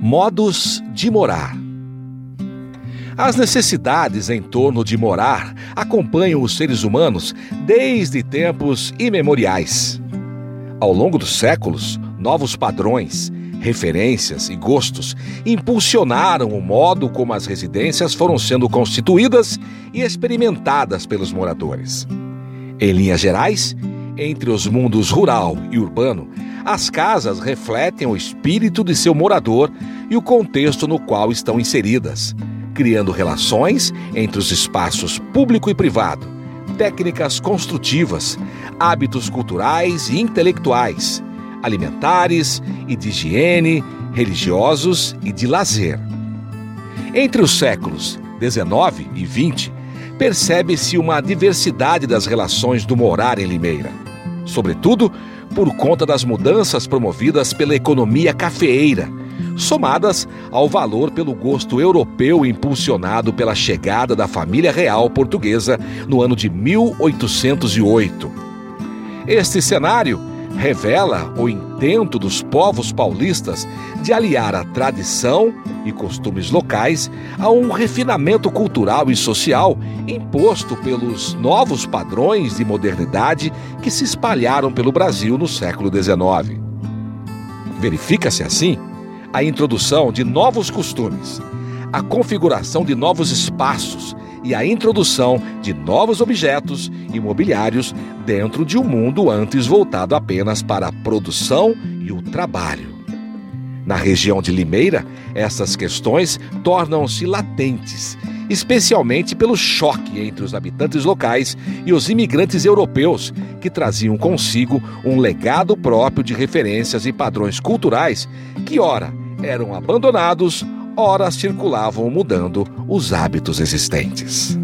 Modos de morar. As necessidades em torno de morar acompanham os seres humanos desde tempos imemoriais. Ao longo dos séculos, novos padrões, referências e gostos impulsionaram o modo como as residências foram sendo constituídas e experimentadas pelos moradores. Em linhas gerais, entre os mundos rural e urbano, as casas refletem o espírito de seu morador e o contexto no qual estão inseridas, criando relações entre os espaços público e privado, técnicas construtivas, hábitos culturais e intelectuais, alimentares e de higiene, religiosos e de lazer. Entre os séculos 19 e 20, percebe-se uma diversidade das relações do morar em Limeira, sobretudo por conta das mudanças promovidas pela economia cafeeira, somadas ao valor pelo gosto europeu impulsionado pela chegada da família real portuguesa no ano de 1808. Este cenário revela o intento dos povos paulistas de aliar a tradição e costumes locais a um refinamento cultural e social imposto pelos novos padrões de modernidade que se espalharam pelo Brasil no século XIX. Verifica-se assim a introdução de novos costumes, a configuração de novos espaços e a introdução de novos objetos imobiliários dentro de um mundo antes voltado apenas para a produção e o trabalho. Na região de Limeira, essas questões tornam-se latentes, especialmente pelo choque entre os habitantes locais e os imigrantes europeus, que traziam consigo um legado próprio de referências e padrões culturais que, ora, eram abandonados, ora circulavam mudando os hábitos existentes.